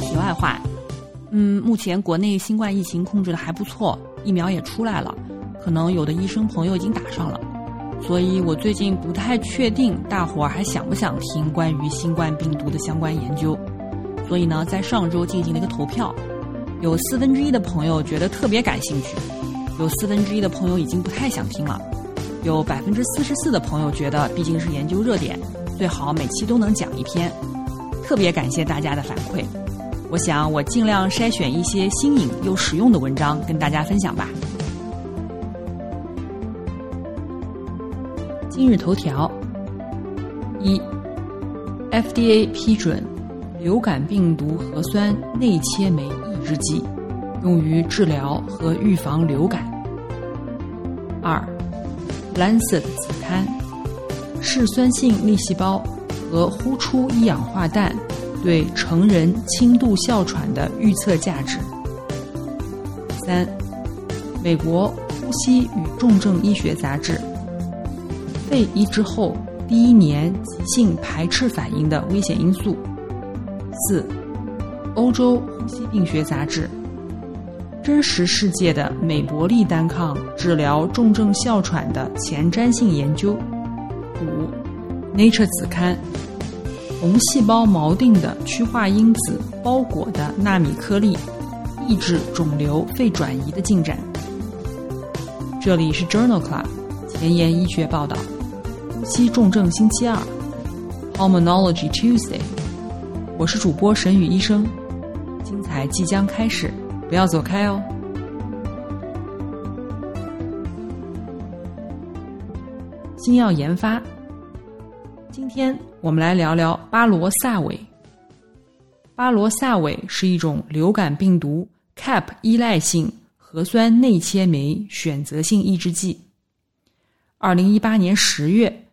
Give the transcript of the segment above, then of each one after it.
题外话。嗯，目前国内新冠疫情控制的还不错，疫苗也出来了，可能有的医生朋友已经打上了，所以我最近不太确定大伙儿还想不想听关于新冠病毒的相关研究。所以呢，在上周进行了一个投票，有四分之一的朋友觉得特别感兴趣。有四分之一的朋友已经不太想听了，有百分之四十四的朋友觉得毕竟是研究热点，最好每期都能讲一篇。特别感谢大家的反馈，我想我尽量筛选一些新颖又实用的文章跟大家分享吧。今日头条：一，FDA 批准流感病毒核酸内切酶抑制剂。用于治疗和预防流感。二，《Lancet》子刊，嗜酸性粒细胞和呼出一氧化氮对成人轻度哮喘的预测价值。三，《美国呼吸与重症医学杂志》，肺移植后第一年急性排斥反应的危险因素。四，《欧洲呼吸病学杂志》。真实世界的美伯利单抗治疗重症哮喘的前瞻性研究。五，《Nature》子刊，红细胞锚定的趋化因子包裹的纳米颗粒，抑制肿瘤肺转移的进展。这里是 Journal Club 前沿医学报道，呼吸重症星期二，Pulmonology Tuesday，我是主播沈宇医生，精彩即将开始。不要走开哦！新药研发，今天我们来聊聊巴罗萨韦。巴罗萨韦是一种流感病毒 CAP 依赖性核酸内切酶选择性抑制剂。二零一八年十月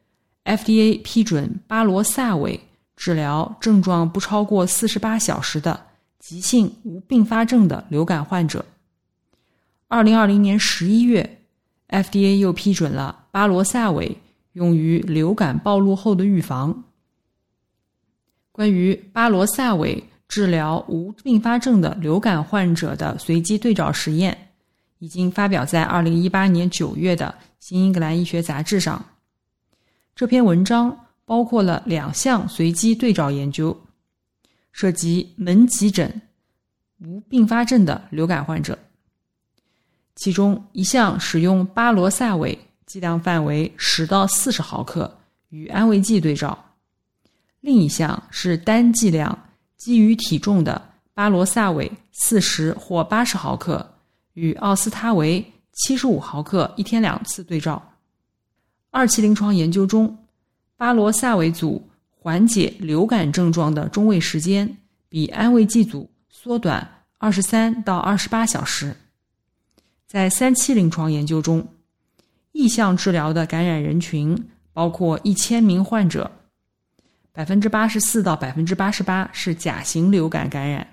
，FDA 批准巴罗萨韦治疗症状不超过四十八小时的。急性无并发症的流感患者。二零二零年十一月，FDA 又批准了巴罗萨韦用于流感暴露后的预防。关于巴罗萨韦治疗无并发症的流感患者的随机对照实验，已经发表在二零一八年九月的《新英格兰医学杂志》上。这篇文章包括了两项随机对照研究。涉及门急诊无并发症的流感患者，其中一项使用巴罗萨韦剂量范围十到四十毫克与安慰剂对照，另一项是单剂量基于体重的巴罗萨韦四十或八十毫克与奥司他韦七十五毫克一天两次对照。二期临床研究中，巴罗萨韦组。缓解流感症状的中位时间比安慰剂组缩短二十三到二十八小时。在三期临床研究中，意向治疗的感染人群包括一千名患者，百分之八十四到百分之八十八是甲型流感感染。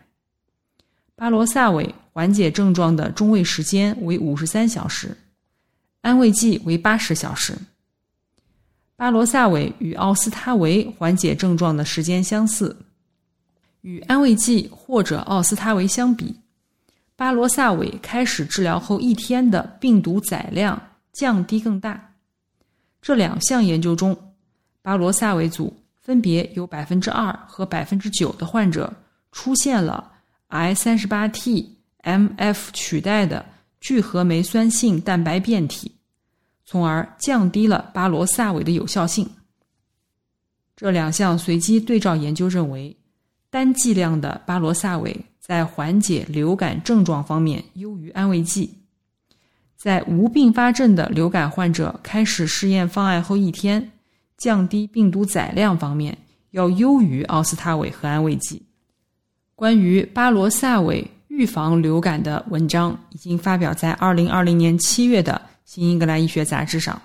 巴罗萨韦缓解症状的中位时间为五十三小时，安慰剂为八十小时。巴罗萨韦与奥司他韦缓解症状的时间相似，与安慰剂或者奥司他韦相比，巴罗萨韦开始治疗后一天的病毒载量降低更大。这两项研究中，巴罗萨韦组分别有百分之二和百分之九的患者出现了 I 三十八 T M F 取代的聚合酶酸性蛋白变体。从而降低了巴罗萨韦的有效性。这两项随机对照研究认为，单剂量的巴罗萨韦在缓解流感症状方面优于安慰剂。在无并发症的流感患者开始试验方案后一天，降低病毒载量方面要优于奥司他韦和安慰剂。关于巴罗萨韦预防流感的文章已经发表在2020年7月的《新英格兰医学杂志》上。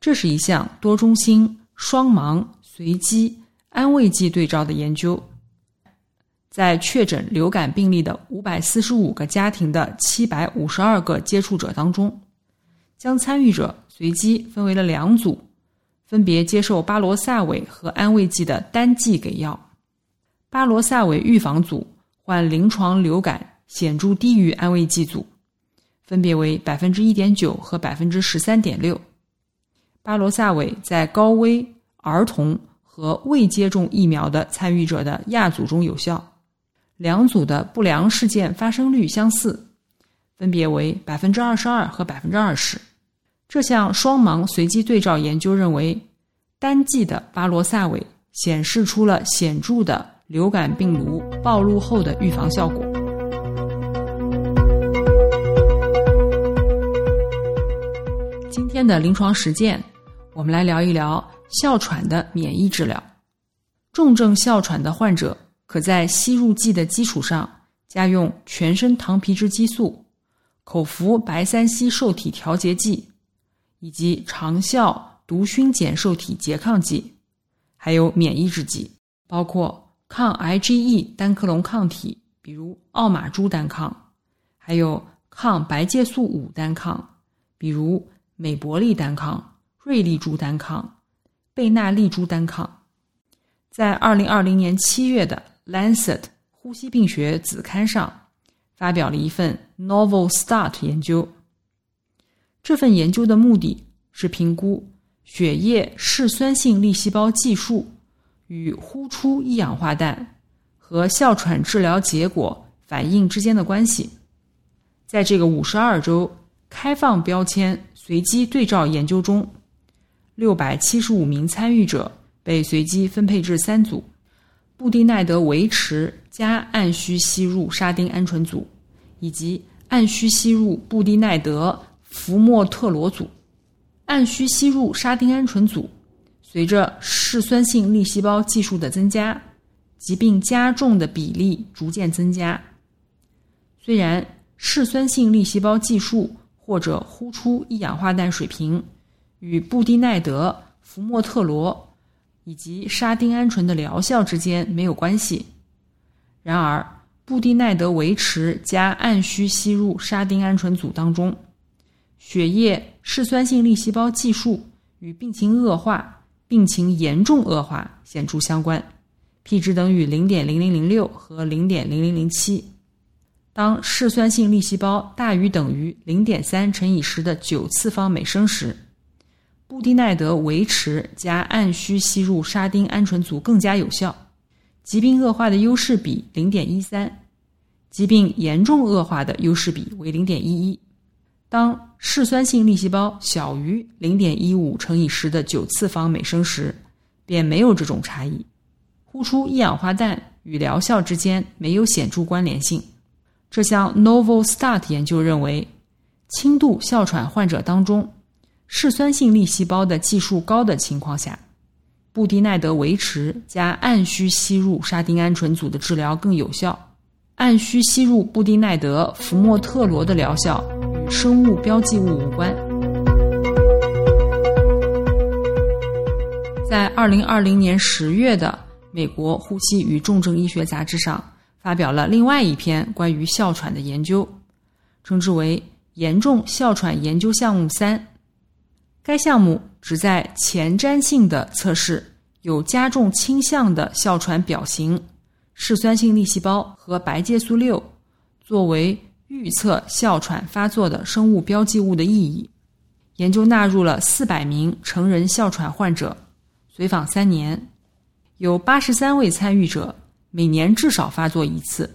这是一项多中心、双盲、随机安慰剂对照的研究。在确诊流感病例的545个家庭的752个接触者当中，将参与者随机分为了两组，分别接受巴罗萨韦和安慰剂的单剂给药。巴罗萨韦预防组患临床流感显著低于安慰剂组，分别为百分之一点九和百分之十三点六。巴罗萨韦在高危儿童和未接种疫苗的参与者的亚组中有效。两组的不良事件发生率相似，分别为百分之二十二和百分之二十。这项双盲随机对照研究认为，单剂的巴罗萨韦显示出了显著的流感病毒暴露后的预防效果。今天的临床实践，我们来聊一聊哮喘的免疫治疗。重症哮喘的患者。可在吸入剂的基础上加用全身糖皮质激素、口服白三烯受体调节剂，以及长效毒熏碱受体拮抗剂，还有免疫制剂，包括抗 IgE 单克隆抗体，比如奥马珠单抗，还有抗白介素五单抗，比如美伯利单抗、瑞利珠单抗、贝纳利珠单抗。在二零二零年七月的。《Lancet》呼吸病学子刊上发表了一份 Novel Start 研究。这份研究的目的是评估血液嗜酸性粒细胞计数与呼出一氧化氮和哮喘治疗结果反应之间的关系。在这个五十二周开放标签随机对照研究中，六百七十五名参与者被随机分配至三组。布地奈德维持加按需吸入沙丁胺醇组，以及按需吸入布地奈德福莫特罗组。按需吸入沙丁胺醇组，随着嗜酸性粒细胞计数的增加，疾病加重的比例逐渐增加。虽然嗜酸性粒细胞计数或者呼出一氧化氮水平与布地奈德福莫特罗。以及沙丁胺醇的疗效之间没有关系。然而，布地奈德维持加按需吸入沙丁胺醇组当中，血液嗜酸性粒细胞计数与病情恶化、病情严重恶化显著相关，p 值等于零点零零零六和零点零零零七。当嗜酸性粒细胞大于等于零点三乘以十的九次方每升时。布地奈德维持加按需吸入沙丁胺醇组更加有效，疾病恶化的优势比零点一三，疾病严重恶化的优势比为零点一一。当嗜酸性粒细胞小于零点一五乘以十的九次方每升时，便没有这种差异。呼出一氧化氮与疗效之间没有显著关联性。这项 Novel Start 研究认为，轻度哮喘患者当中。嗜酸性粒细胞的计数高的情况下，布地奈德维持加按需吸入沙丁胺醇组的治疗更有效。按需吸入布地奈德福莫特罗的疗效与生物标记物无关。在二零二零年十月的《美国呼吸与重症医学杂志》上，发表了另外一篇关于哮喘的研究，称之为“严重哮喘研究项目三”。该项目旨在前瞻性的测试有加重倾向的哮喘表型、嗜酸性粒细胞和白介素六作为预测哮喘发作的生物标记物的意义。研究纳入了四百名成人哮喘患者，随访三年，有八十三位参与者每年至少发作一次，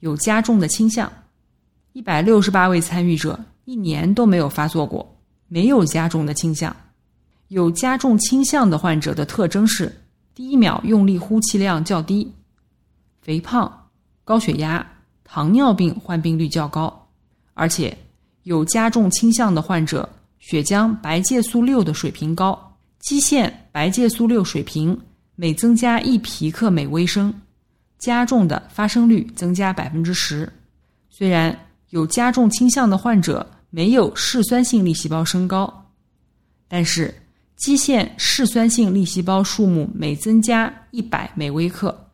有加重的倾向；一百六十八位参与者一年都没有发作过。没有加重的倾向，有加重倾向的患者的特征是：第一秒用力呼气量较低，肥胖、高血压、糖尿病患病率较高，而且有加重倾向的患者血浆白介素六的水平高，基线白介素六水平每增加一皮克每微升，加重的发生率增加百分之十。虽然有加重倾向的患者没有嗜酸性粒细胞升高，但是基线嗜酸性粒细胞数目每增加一百每微克，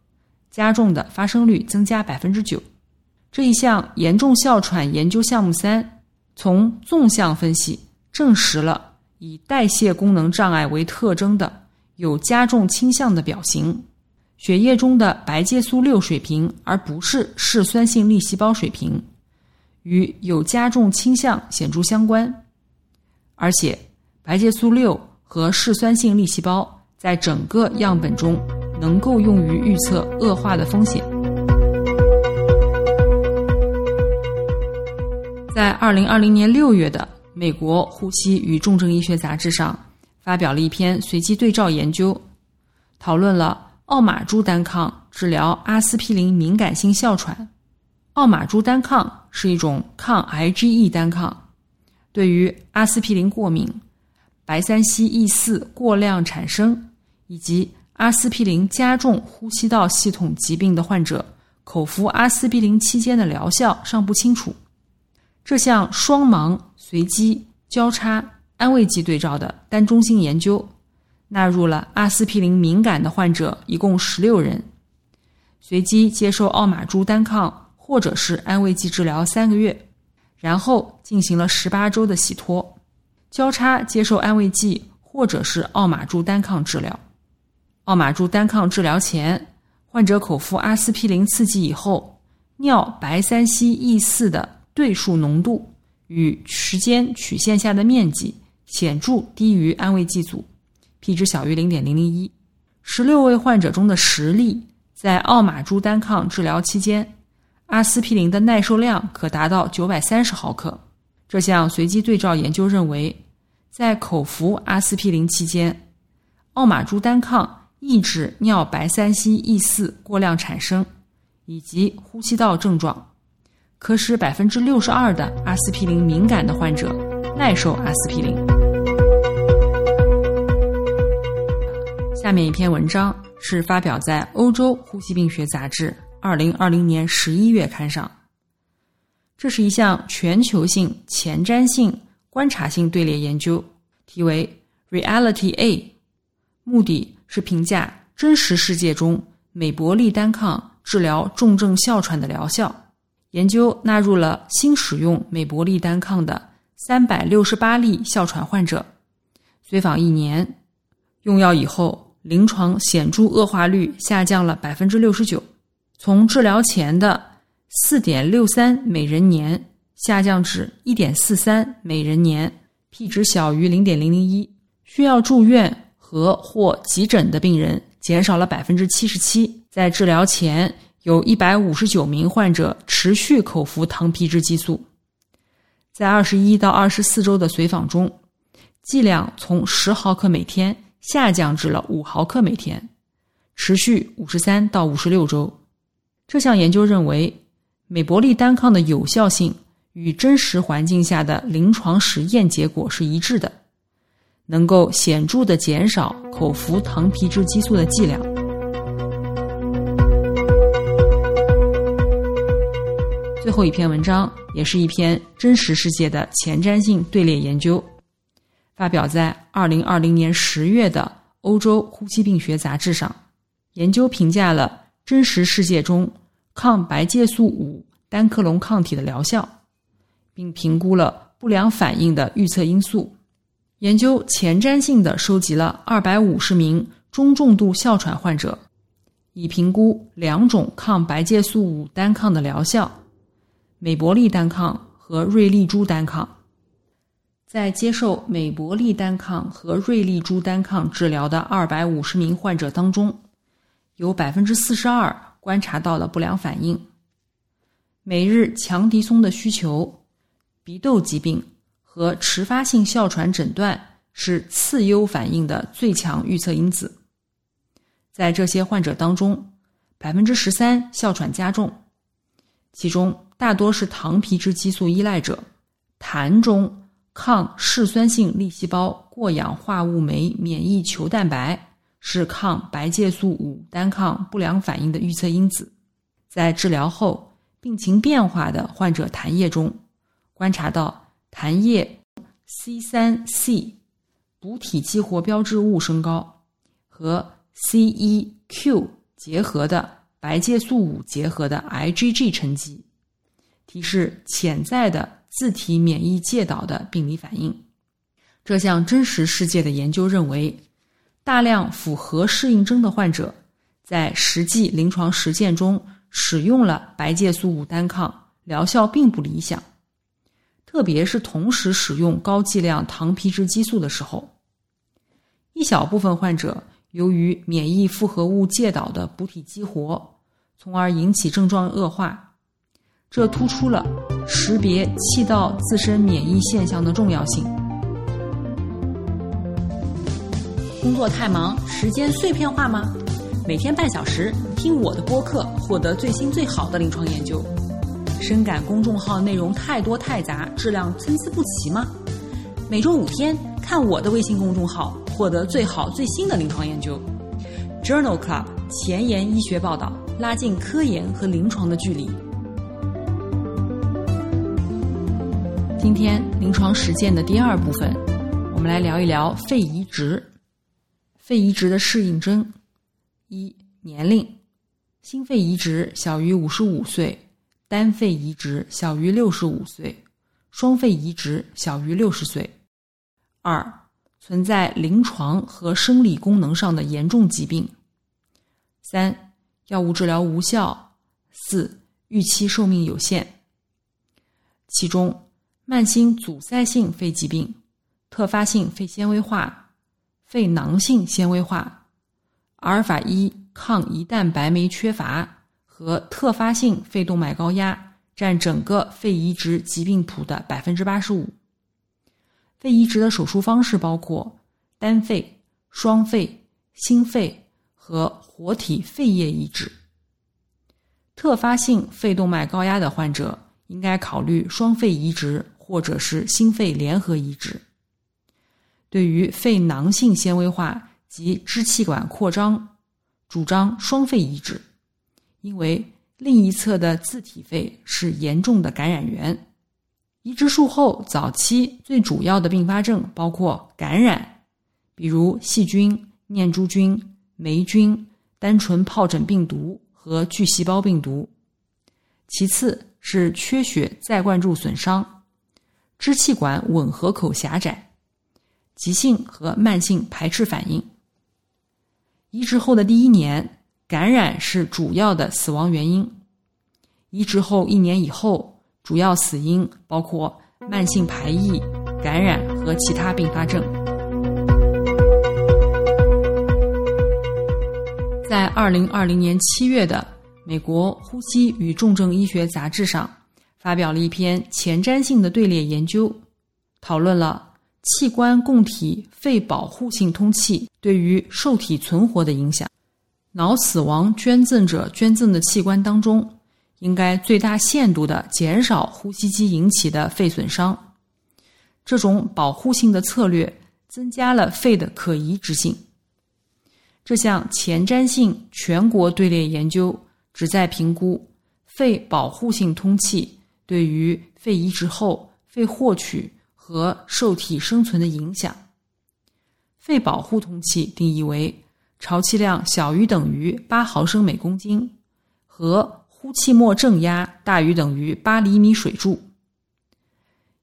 加重的发生率增加百分之九。这一项严重哮喘研究项目三，从纵向分析证实了以代谢功能障碍为特征的有加重倾向的表型，血液中的白介素六水平，而不是嗜酸性粒细胞水平，与有加重倾向显著相关。而且，白介素六和嗜酸性粒细胞在整个样本中能够用于预测恶化的风险。在二零二零年六月的《美国呼吸与重症医学杂志》上，发表了一篇随机对照研究，讨论了奥马珠单抗治疗阿司匹林敏感性哮喘。奥马珠单抗是一种抗 IgE 单抗，对于阿司匹林过敏、白三烯 E 四过量产生以及阿司匹林加重呼吸道系统疾病的患者，口服阿司匹林期间的疗效尚不清楚。这项双盲随机交叉安慰剂对照的单中心研究，纳入了阿司匹林敏感的患者一共十六人，随机接受奥马珠单抗或者是安慰剂治疗三个月，然后进行了十八周的洗脱，交叉接受安慰剂或者是奥马珠单抗治疗。奥马珠单抗治疗前，患者口服阿司匹林刺激以后，尿白三烯 E 四的对数浓度与时间曲线下的面积显著低于安慰剂组，p 值小于零点零零一。十六位患者中的十例在奥马珠单抗治疗期间，阿司匹林的耐受量可达到九百三十毫克。这项随机对照研究认为，在口服阿司匹林期间，奥马珠单抗抑制尿白三烯 E 四过量产生以及呼吸道症状。可使百分之六十二的阿司匹林敏感的患者耐受阿司匹林。下面一篇文章是发表在《欧洲呼吸病学杂志》二零二零年十一月刊上。这是一项全球性前瞻性观察性队列研究，题为 “Reality A”，目的是评价真实世界中美伯利单抗治疗重症哮喘的疗效。研究纳入了新使用美伯利单抗的三百六十八例哮喘患者，随访一年，用药以后临床显著恶化率下降了百分之六十九，从治疗前的四点六三每人年下降至一点四三每人年，p 值小于零点零零一，需要住院和或急诊的病人减少了百分之七十七，在治疗前。有一百五十九名患者持续口服糖皮质激素，在二十一到二十四周的随访中，剂量从十毫克每天下降至了五毫克每天，持续五十三到五十六周。这项研究认为，美伯利单抗的有效性与真实环境下的临床实验结果是一致的，能够显著的减少口服糖皮质激素的剂量。最后一篇文章也是一篇真实世界的前瞻性队列研究，发表在二零二零年十月的《欧洲呼吸病学杂志》上。研究评价了真实世界中抗白介素五单克隆抗体的疗效，并评估了不良反应的预测因素。研究前瞻性的收集了二百五十名中重度哮喘患者，以评估两种抗白介素五单抗的疗效。美伯利单抗和瑞利珠单抗，在接受美伯利单抗和瑞利珠单抗治疗的二百五十名患者当中，有百分之四十二观察到了不良反应。每日强敌松的需求、鼻窦疾病和迟发性哮喘诊断是次优反应的最强预测因子。在这些患者当中，百分之十三哮喘加重，其中。大多是糖皮质激素依赖者，痰中抗嗜酸性粒细胞过氧化物酶免疫球蛋白是抗白介素五单抗不良反应的预测因子。在治疗后病情变化的患者痰液中，观察到痰液 C 三 C 补体激活标志物升高和 C 一 Q 结合的白介素五结合的 IgG 沉积，提示潜在的自体免疫介导的病理反应。这项真实世界的研究认为，大量符合适应症的患者在实际临床实践中使用了白介素五单抗，疗效并不理想。特别是同时使用高剂量糖皮质激素的时候，一小部分患者由于免疫复合物介导的补体激活，从而引起症状恶化。这突出了识别气道自身免疫现象的重要性。工作太忙，时间碎片化吗？每天半小时听我的播客，获得最新最好的临床研究。深感公众号内容太多太杂，质量参差不齐吗？每周五天看我的微信公众号，获得最好最新的临床研究。Journal Club 前沿医学报道，拉近科研和临床的距离。今天临床实践的第二部分，我们来聊一聊肺移植。肺移植的适应症：一、年龄，心肺移植小于五十五岁，单肺移植小于六十五岁，双肺移植小于六十岁；二、存在临床和生理功能上的严重疾病；三、药物治疗无效；四、预期寿命有限。其中，慢性阻塞性肺疾病、特发性肺纤维化。肺囊性纤维化、阿尔法一抗胰蛋白酶缺乏和特发性肺动脉高压占整个肺移植疾病谱的百分之八十五。肺移植的手术方式包括单肺、双肺、心肺和活体肺叶移植。特发性肺动脉高压的患者应该考虑双肺移植或者是心肺联合移植。对于肺囊性纤维化及支气管扩张，主张双肺移植，因为另一侧的自体肺是严重的感染源。移植术后早期最主要的并发症包括感染，比如细菌、念珠菌、霉菌、单纯疱疹病毒和巨细胞病毒；其次是缺血再灌注损伤，支气管吻合口狭窄。急性和慢性排斥反应。移植后的第一年，感染是主要的死亡原因。移植后一年以后，主要死因包括慢性排异、感染和其他并发症。在二零二零年七月的《美国呼吸与重症医学杂志》上，发表了一篇前瞻性的队列研究，讨论了。器官供体肺保护性通气对于受体存活的影响。脑死亡捐赠者捐赠的器官当中，应该最大限度的减少呼吸机引起的肺损伤。这种保护性的策略增加了肺的可移植性。这项前瞻性全国队列研究旨在评估肺保护性通气对于肺移植后肺获取。和受体生存的影响。肺保护通气定义为潮气量小于等于八毫升每公斤，和呼气末正压大于等于八厘米水柱。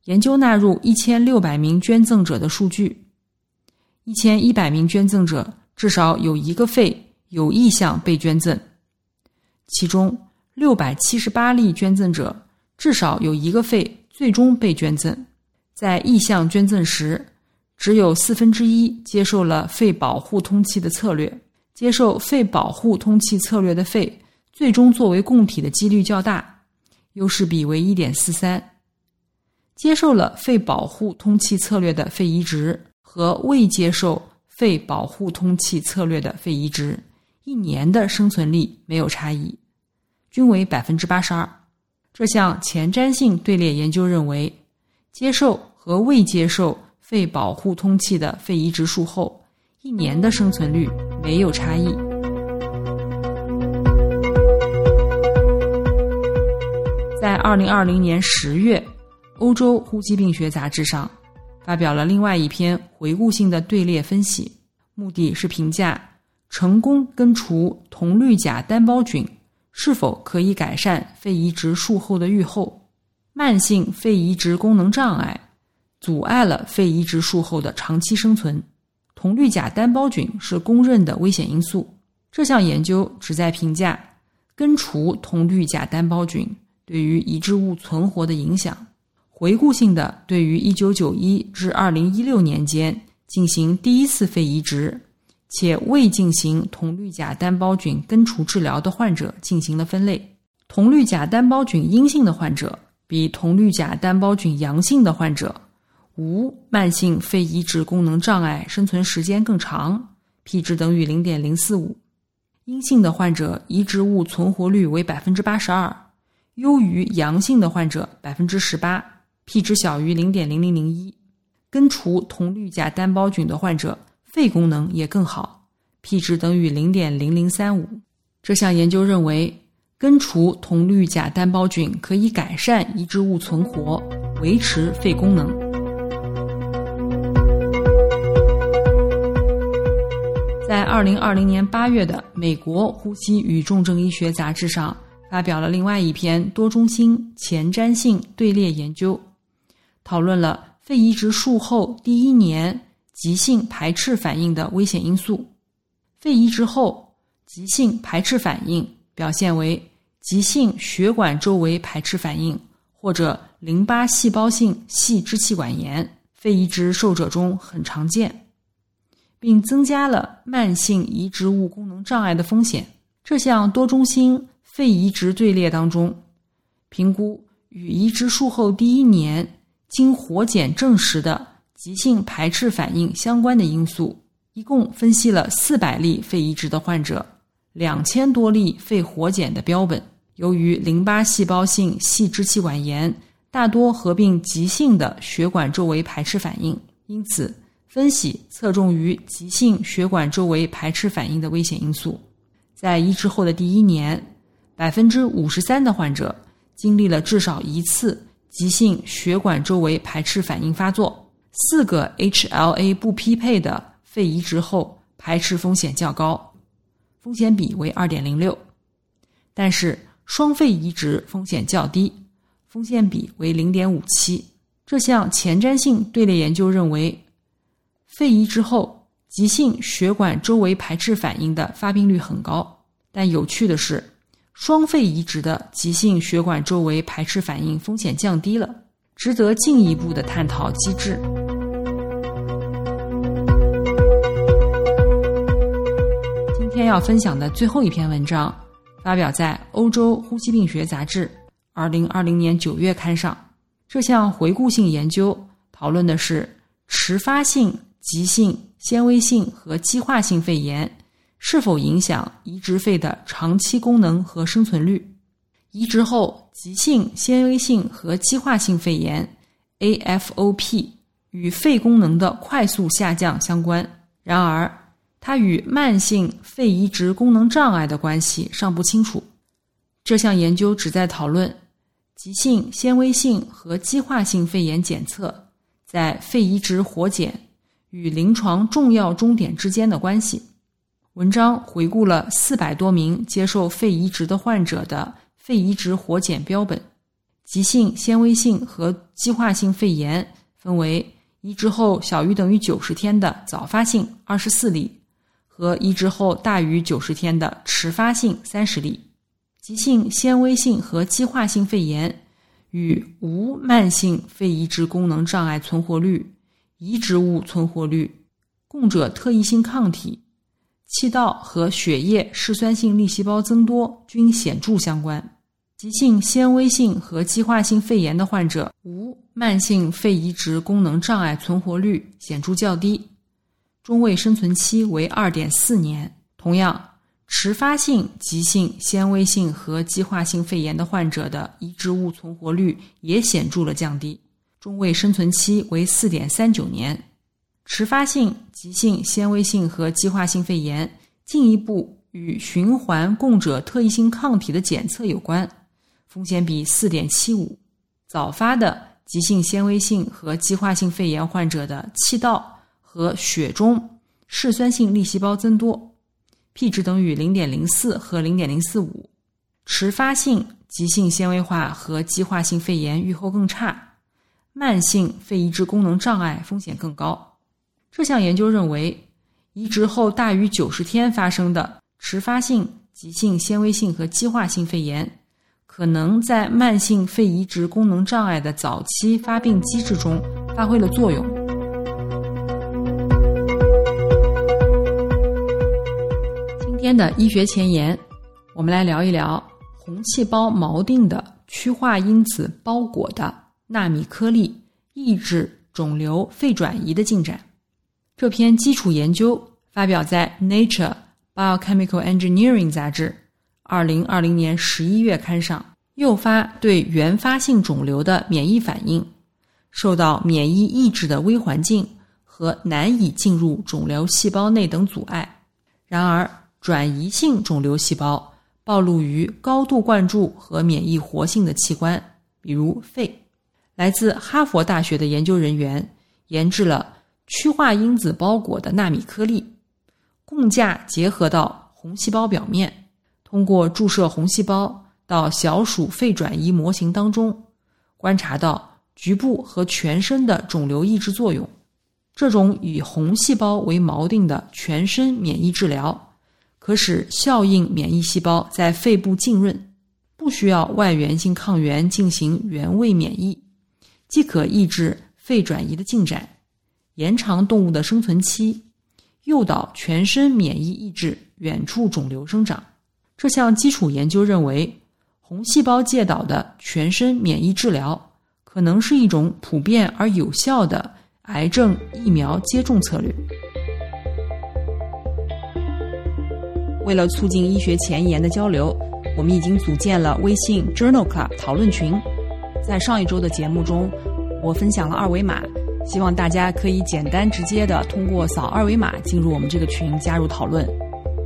研究纳入一千六百名捐赠者的数据，一千一百名捐赠者至少有一个肺有意向被捐赠，其中六百七十八例捐赠者至少有一个肺最终被捐赠。在意向捐赠时，只有四分之一接受了肺保护通气的策略。接受肺保护通气策略的肺，最终作为供体的几率较大，优势比为一点四三。接受了肺保护通气策略的肺移植和未接受肺保护通气策略的肺移植，一年的生存率没有差异，均为百分之八十二。这项前瞻性队列研究认为。接受和未接受肺保护通气的肺移植术后，一年的生存率没有差异。在二零二零年十月，《欧洲呼吸病学杂志》上发表了另外一篇回顾性的队列分析，目的是评价成功根除铜绿假单胞菌是否可以改善肺移植术后的预后。慢性肺移植功能障碍阻碍了肺移植术后的长期生存。铜绿假单胞菌是公认的危险因素。这项研究旨在评价根除铜绿假单胞菌。对于移植物存活的影响，回顾性的对于1991至2016年间进行第一次肺移植且未进行铜绿假单胞菌根除治疗的患者进行了分类。铜绿假单胞菌阴性的患者比铜绿假单胞菌阳性的患者无慢性肺移植功能障碍生存时间更长，p 值等于0.045。阴性的患者移植物存活率为82%。优于阳性的患者百分之十八，p 值小于零点零零零一。根除铜绿假单胞菌的患者肺功能也更好，p 值等于零点零零三五。这项研究认为，根除铜绿假单胞菌可以改善移植物存活，维持肺功能。在二零二零年八月的《美国呼吸与重症医学杂志》上。发表了另外一篇多中心前瞻性队列研究，讨论了肺移植术后第一年急性排斥反应的危险因素。肺移植后急性排斥反应表现为急性血管周围排斥反应或者淋巴细胞性细支气管炎，肺移植受者中很常见，并增加了慢性移植物功能障碍的风险。这项多中心。肺移植队列当中，评估与移植术后第一年经活检证实的急性排斥反应相关的因素，一共分析了四百例肺移植的患者，两千多例肺活检的标本。由于淋巴细胞性细支气管炎大多合并急性的血管周围排斥反应，因此分析侧重于急性血管周围排斥反应的危险因素。在移植后的第一年。百分之五十三的患者经历了至少一次急性血管周围排斥反应发作，四个 HLA 不匹配的肺移植后排斥风险较高，风险比为二点零六，但是双肺移植风险较低，风险比为零点五七。这项前瞻性队列研究认为，肺移植后急性血管周围排斥反应的发病率很高，但有趣的是。双肺移植的急性血管周围排斥反应风险降低了，值得进一步的探讨机制。今天要分享的最后一篇文章，发表在《欧洲呼吸病学杂志》二零二零年九月刊上。这项回顾性研究讨论的是迟发性急性纤维性和激化性肺炎。是否影响移植肺的长期功能和生存率？移植后急性纤维性和激化性肺炎 （AFOP） 与肺功能的快速下降相关。然而，它与慢性肺移植功能障碍的关系尚不清楚。这项研究旨在讨论急性纤维性和激化性肺炎检测在肺移植活检与临床重要终点之间的关系。文章回顾了四百多名接受肺移植的患者的肺移植活检标本，急性纤维性和激化性肺炎分为移植后小于等于九十天的早发性二十四例和移植后大于九十天的迟发性三十例。急性纤维性和激化性肺炎与无慢性肺移植功能障碍存活率、移植物存活率、供者特异性抗体。气道和血液嗜酸性粒细胞增多均显著相关。急性纤维性和激化性肺炎的患者无慢性肺移植功能障碍存活率显著较低，中位生存期为二点四年。同样，迟发性急性纤维性和激化性肺炎的患者的移植物存活率也显著了降低，中位生存期为四点三九年。迟发性急性纤维性和激化性肺炎进一步与循环供者特异性抗体的检测有关，风险比四点七五。早发的急性纤维性和继化性肺炎患者的气道和血中嗜酸性粒细胞增多，p 值等于零点零四和零点零四五。迟发性急性纤维化和继化性肺炎预后更差，慢性肺移植功能障碍风险更高。这项研究认为，移植后大于九十天发生的迟发性急性纤维性和继化性肺炎，可能在慢性肺移植功能障碍的早期发病机制中发挥了作用。的医学前沿，我们来聊一聊。红细胞锚定的趋化因子包裹的纳米颗粒抑制肿瘤肺转移的进展。这篇基础研究发表在《Nature Biochemical Engineering》杂志二零二零年十一月刊上，诱发对原发性肿瘤的免疫反应，受到免疫抑制的微环境和难以进入肿瘤细胞内等阻碍。然而，转移性肿瘤细胞。暴露于高度灌注和免疫活性的器官，比如肺。来自哈佛大学的研究人员研制了趋化因子包裹的纳米颗粒，共价结合到红细胞表面，通过注射红细胞到小鼠肺转移模型当中，观察到局部和全身的肿瘤抑制作用。这种以红细胞为锚定的全身免疫治疗。可使效应免疫细胞在肺部浸润，不需要外源性抗原进行原位免疫，既可抑制肺转移的进展，延长动物的生存期，诱导全身免疫抑制远处肿瘤生长。这项基础研究认为，红细胞介导的全身免疫治疗可能是一种普遍而有效的癌症疫苗接种策略。为了促进医学前沿的交流，我们已经组建了微信 Journal Club 讨论群。在上一周的节目中，我分享了二维码，希望大家可以简单直接的通过扫二维码进入我们这个群，加入讨论。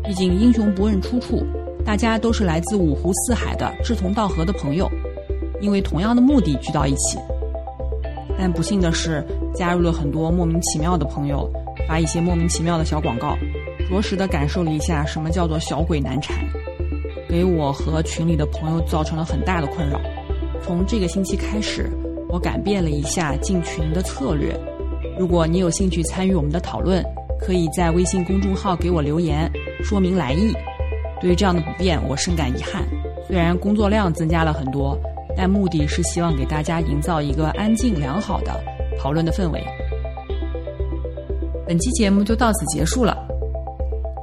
毕竟英雄不问出处，大家都是来自五湖四海的志同道合的朋友，因为同样的目的聚到一起。但不幸的是，加入了很多莫名其妙的朋友，发一些莫名其妙的小广告。着实的感受了一下什么叫做小鬼难缠，给我和群里的朋友造成了很大的困扰。从这个星期开始，我改变了一下进群的策略。如果你有兴趣参与我们的讨论，可以在微信公众号给我留言，说明来意。对于这样的不便，我深感遗憾。虽然工作量增加了很多，但目的是希望给大家营造一个安静良好的讨论的氛围。本期节目就到此结束了。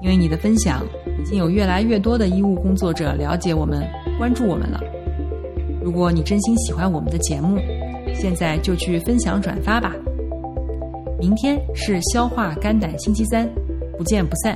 因为你的分享，已经有越来越多的医务工作者了解我们、关注我们了。如果你真心喜欢我们的节目，现在就去分享转发吧。明天是消化肝胆星期三，不见不散。